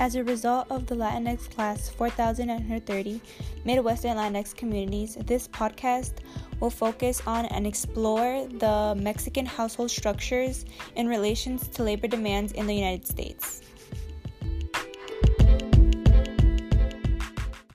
As a result of the Latinx Class 4930 Midwestern Latinx communities, this podcast will focus on and explore the Mexican household structures in relations to labor demands in the United States.